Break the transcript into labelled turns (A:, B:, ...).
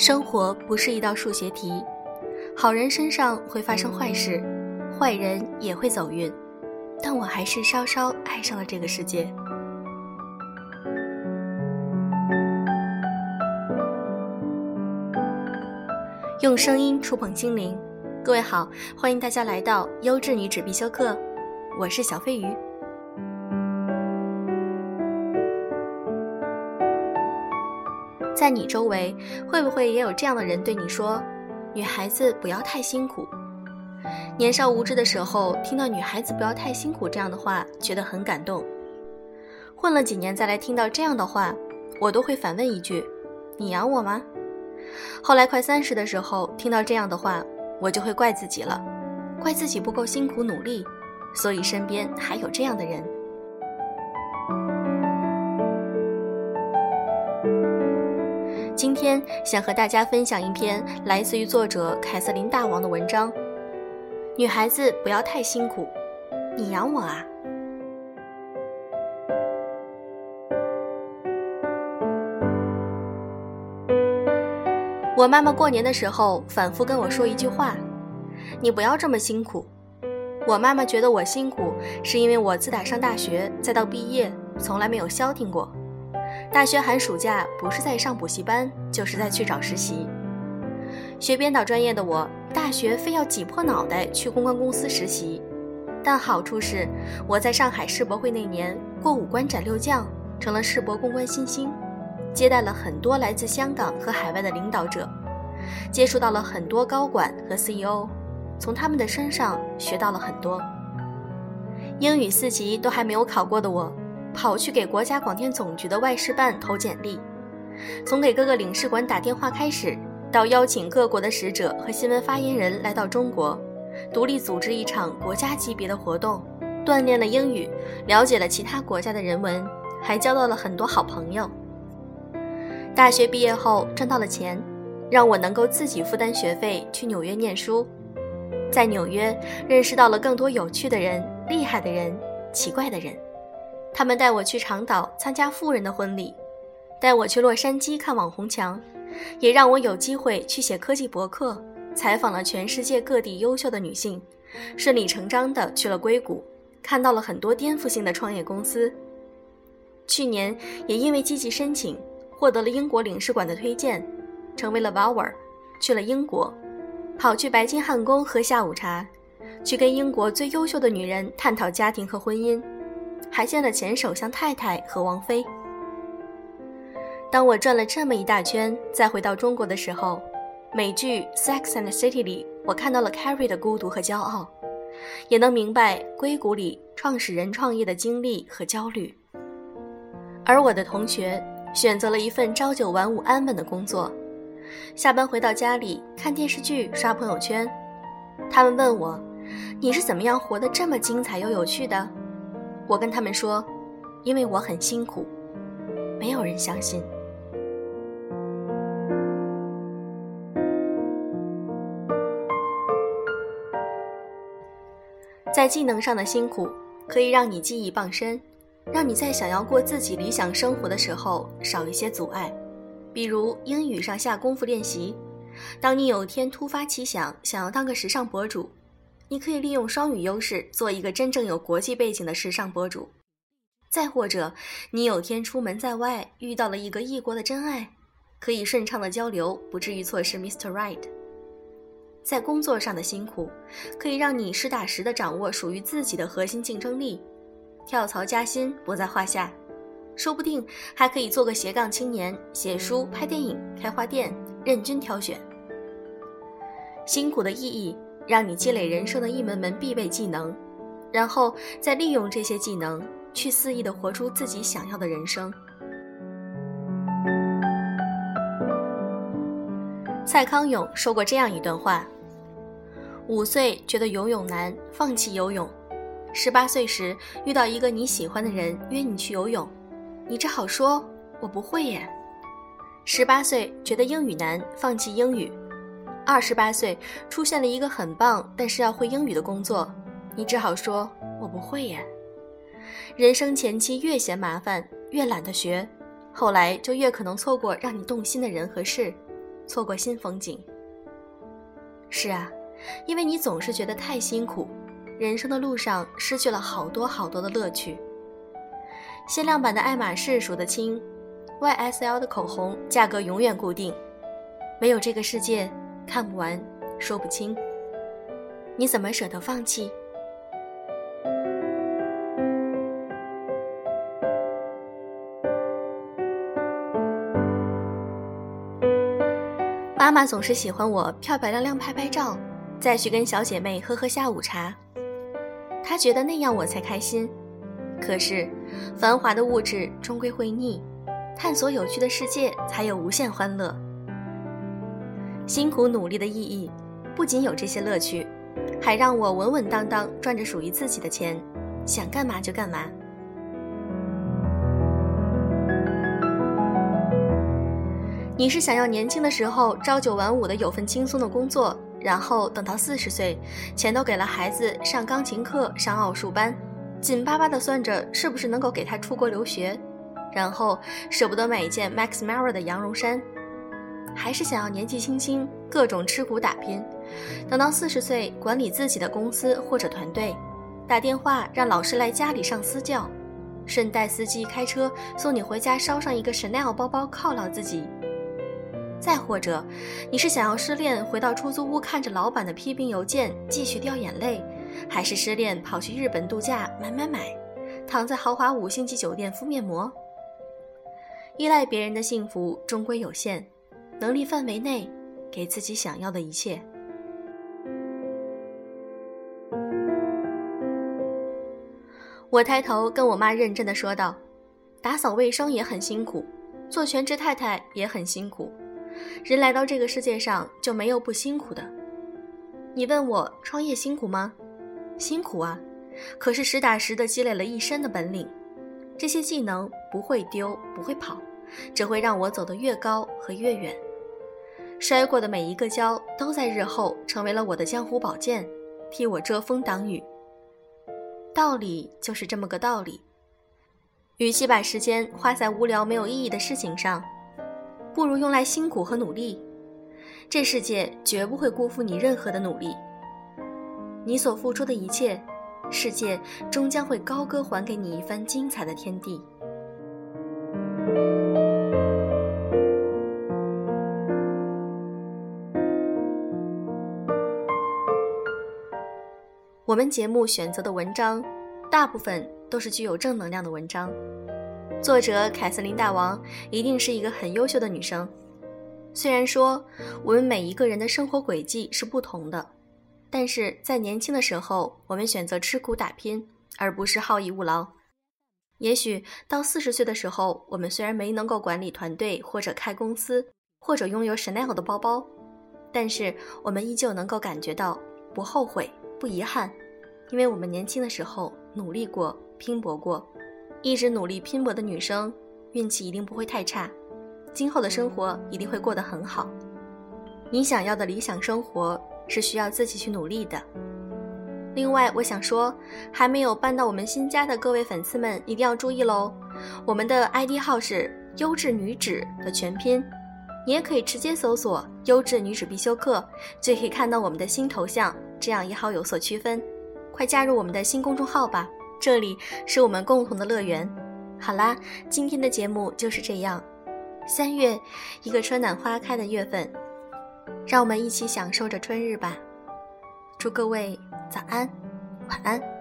A: 生活不是一道数学题，好人身上会发生坏事，坏人也会走运，但我还是稍稍爱上了这个世界。用声音触碰心灵，各位好，欢迎大家来到优质女纸必修课，我是小飞鱼。在你周围，会不会也有这样的人对你说：“女孩子不要太辛苦。”年少无知的时候，听到“女孩子不要太辛苦”这样的话，觉得很感动。混了几年再来听到这样的话，我都会反问一句：“你养我吗？”后来快三十的时候，听到这样的话，我就会怪自己了，怪自己不够辛苦努力，所以身边还有这样的人。今天想和大家分享一篇来自于作者凯瑟琳大王的文章。女孩子不要太辛苦，你养我啊！我妈妈过年的时候反复跟我说一句话：“你不要这么辛苦。”我妈妈觉得我辛苦，是因为我自打上大学再到毕业，从来没有消停过。大学寒暑假不是在上补习班，就是在去找实习。学编导专业的我，大学非要挤破脑袋去公关公司实习。但好处是，我在上海世博会那年过五关斩六将，成了世博公关新星，接待了很多来自香港和海外的领导者，接触到了很多高管和 CEO，从他们的身上学到了很多。英语四级都还没有考过的我。跑去给国家广电总局的外事办投简历，从给各个领事馆打电话开始，到邀请各国的使者和新闻发言人来到中国，独立组织一场国家级别的活动，锻炼了英语，了解了其他国家的人文，还交到了很多好朋友。大学毕业后赚到了钱，让我能够自己负担学费去纽约念书，在纽约认识到了更多有趣的人、厉害的人、奇怪的人。他们带我去长岛参加富人的婚礼，带我去洛杉矶看网红墙，也让我有机会去写科技博客，采访了全世界各地优秀的女性，顺理成章地去了硅谷，看到了很多颠覆性的创业公司。去年也因为积极申请，获得了英国领事馆的推荐，成为了 Vower，去了英国，跑去白金汉宫喝下午茶，去跟英国最优秀的女人探讨家庭和婚姻。还见了前首相太太和王菲。当我转了这么一大圈，再回到中国的时候，美剧《Sex and the City》里，我看到了 Carrie 的孤独和骄傲，也能明白硅谷里创始人创业的经历和焦虑。而我的同学选择了一份朝九晚五安稳的工作，下班回到家里看电视剧、刷朋友圈。他们问我：“你是怎么样活得这么精彩又有趣的？”我跟他们说，因为我很辛苦，没有人相信。在技能上的辛苦，可以让你技艺傍身，让你在想要过自己理想生活的时候少一些阻碍。比如英语上下功夫练习，当你有一天突发奇想，想要当个时尚博主。你可以利用双语优势做一个真正有国际背景的时尚博主，再或者你有天出门在外遇到了一个异国的真爱，可以顺畅的交流，不至于错失 Mr. Right。在工作上的辛苦，可以让你实打实的掌握属于自己的核心竞争力，跳槽加薪不在话下，说不定还可以做个斜杠青年，写书、拍电影、开花店，任君挑选。辛苦的意义。让你积累人生的一门门必备技能，然后再利用这些技能去肆意的活出自己想要的人生。蔡康永说过这样一段话：五岁觉得游泳难，放弃游泳；十八岁时遇到一个你喜欢的人约你去游泳，你只好说“我不会耶”；十八岁觉得英语难，放弃英语。二十八岁出现了一个很棒，但是要会英语的工作，你只好说我不会耶。人生前期越嫌麻烦，越懒得学，后来就越可能错过让你动心的人和事，错过新风景。是啊，因为你总是觉得太辛苦，人生的路上失去了好多好多的乐趣。限量版的爱马仕数得清，YSL 的口红价格永远固定，没有这个世界看不完，说不清。你怎么舍得放弃？妈妈总是喜欢我漂漂亮亮拍拍照，再去跟小姐妹喝喝下午茶。她觉得那样我才开心。可是，繁华的物质终归会腻，探索有趣的世界才有无限欢乐。辛苦努力的意义，不仅有这些乐趣，还让我稳稳当当赚着属于自己的钱，想干嘛就干嘛。你是想要年轻的时候朝九晚五的有份轻松的工作，然后等到四十岁，钱都给了孩子上钢琴课、上奥数班，紧巴巴的算着是不是能够给他出国留学，然后舍不得买一件 Max Mara 的羊绒衫，还是想要年纪轻轻各种吃苦打拼，等到四十岁管理自己的公司或者团队，打电话让老师来家里上私教，顺带司机开车送你回家，捎上一个 Chanel 包包犒劳自己。再或者，你是想要失恋回到出租屋看着老板的批评邮件继续掉眼泪，还是失恋跑去日本度假买买买，躺在豪华五星级酒店敷面膜？依赖别人的幸福终归有限，能力范围内给自己想要的一切。我抬头跟我妈认真的说道：“打扫卫生也很辛苦，做全职太太也很辛苦。”人来到这个世界上就没有不辛苦的。你问我创业辛苦吗？辛苦啊，可是实打实的积累了一身的本领，这些技能不会丢，不会跑，只会让我走得越高和越远。摔过的每一个跤都在日后成为了我的江湖宝剑，替我遮风挡雨。道理就是这么个道理。与其把时间花在无聊没有意义的事情上。不如用来辛苦和努力，这世界绝不会辜负你任何的努力。你所付出的一切，世界终将会高歌还给你一番精彩的天地。我们节目选择的文章，大部分都是具有正能量的文章。作者凯瑟琳大王一定是一个很优秀的女生。虽然说我们每一个人的生活轨迹是不同的，但是在年轻的时候，我们选择吃苦打拼，而不是好逸恶劳。也许到四十岁的时候，我们虽然没能够管理团队，或者开公司，或者拥有 Chanel 的包包，但是我们依旧能够感觉到不后悔、不遗憾，因为我们年轻的时候努力过、拼搏过。一直努力拼搏的女生，运气一定不会太差，今后的生活一定会过得很好。你想要的理想生活是需要自己去努力的。另外，我想说，还没有搬到我们新家的各位粉丝们一定要注意喽，我们的 ID 号是“优质女纸”的全拼，你也可以直接搜索“优质女纸必修课”，就可以看到我们的新头像，这样也好有所区分。快加入我们的新公众号吧！这里是我们共同的乐园。好啦，今天的节目就是这样。三月，一个春暖花开的月份，让我们一起享受着春日吧。祝各位早安，晚安。